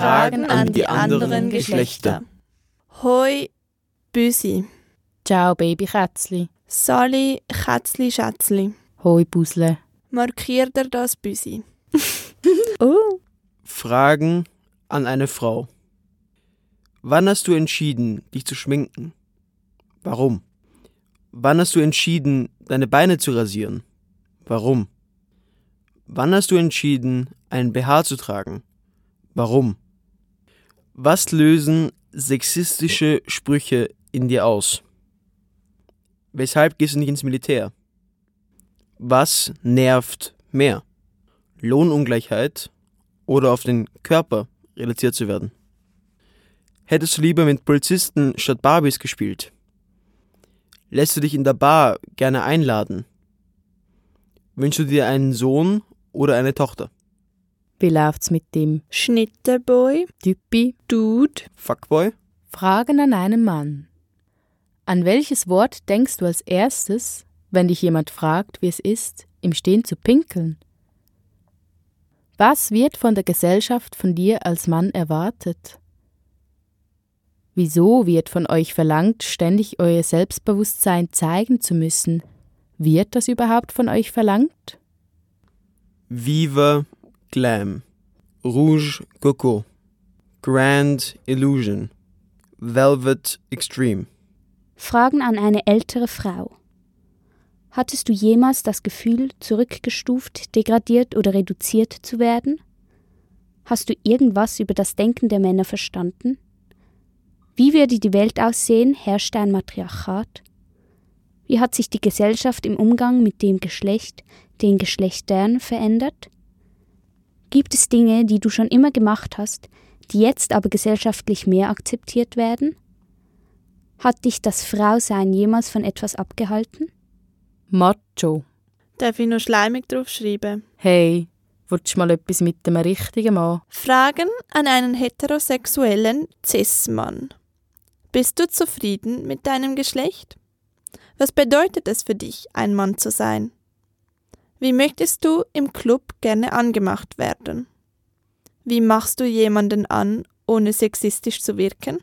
Fragen an die anderen Geschlechter. Hoi, Büsi. Ciao, Babykätzli. Sali, Kätzli, Schätzli. Hoi, Busle. Markiert er das Büsi? oh. Fragen an eine Frau. Wann hast du entschieden, dich zu schminken? Warum? Wann hast du entschieden, deine Beine zu rasieren? Warum? Wann hast du entschieden, einen BH zu tragen? Warum? Was lösen sexistische Sprüche in dir aus? Weshalb gehst du nicht ins Militär? Was nervt mehr? Lohnungleichheit oder auf den Körper reduziert zu werden? Hättest du lieber mit Polizisten statt Barbies gespielt? Lässt du dich in der Bar gerne einladen? Wünschst du dir einen Sohn oder eine Tochter? Wie läuft's mit dem Schnitterboy, Typi, Dude, Fuckboy? Fragen an einen Mann. An welches Wort denkst du als erstes, wenn dich jemand fragt, wie es ist, im Stehen zu pinkeln? Was wird von der Gesellschaft von dir als Mann erwartet? Wieso wird von euch verlangt, ständig euer Selbstbewusstsein zeigen zu müssen? Wird das überhaupt von euch verlangt? Viva Glam, Rouge Coco, Grand Illusion, Velvet Extreme. Fragen an eine ältere Frau. Hattest du jemals das Gefühl, zurückgestuft, degradiert oder reduziert zu werden? Hast du irgendwas über das Denken der Männer verstanden? Wie würde die Welt aussehen, herrschte ein Matriarchat? Wie hat sich die Gesellschaft im Umgang mit dem Geschlecht, den Geschlechtern verändert? Gibt es Dinge, die du schon immer gemacht hast, die jetzt aber gesellschaftlich mehr akzeptiert werden? Hat dich das Frausein jemals von etwas abgehalten? Macho. Darf ich noch schleimig draufschreiben? Hey, willst du mal etwas mit dem richtigen Mann? Fragen an einen heterosexuellen Cis-Mann. Bist du zufrieden mit deinem Geschlecht? Was bedeutet es für dich, ein Mann zu sein? Wie möchtest du im Club gerne angemacht werden? Wie machst du jemanden an, ohne sexistisch zu wirken?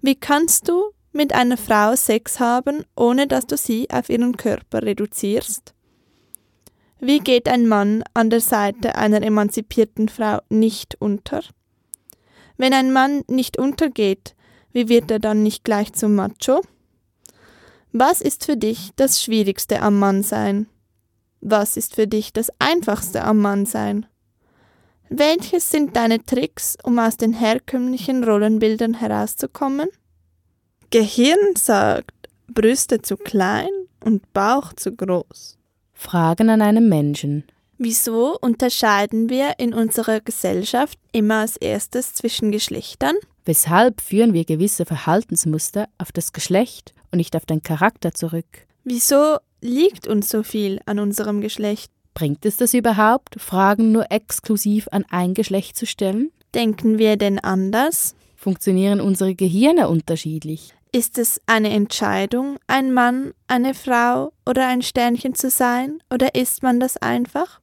Wie kannst du mit einer Frau Sex haben, ohne dass du sie auf ihren Körper reduzierst? Wie geht ein Mann an der Seite einer emanzipierten Frau nicht unter? Wenn ein Mann nicht untergeht, wie wird er dann nicht gleich zum Macho? Was ist für dich das Schwierigste am Mannsein? Was ist für dich das Einfachste am Mannsein? Welches sind deine Tricks, um aus den herkömmlichen Rollenbildern herauszukommen? Gehirn sagt Brüste zu klein und Bauch zu groß. Fragen an einen Menschen. Wieso unterscheiden wir in unserer Gesellschaft immer als erstes zwischen Geschlechtern? Weshalb führen wir gewisse Verhaltensmuster auf das Geschlecht und nicht auf den Charakter zurück? Wieso liegt uns so viel an unserem Geschlecht? Bringt es das überhaupt, Fragen nur exklusiv an ein Geschlecht zu stellen? Denken wir denn anders? Funktionieren unsere Gehirne unterschiedlich? Ist es eine Entscheidung, ein Mann, eine Frau oder ein Sternchen zu sein, oder ist man das einfach?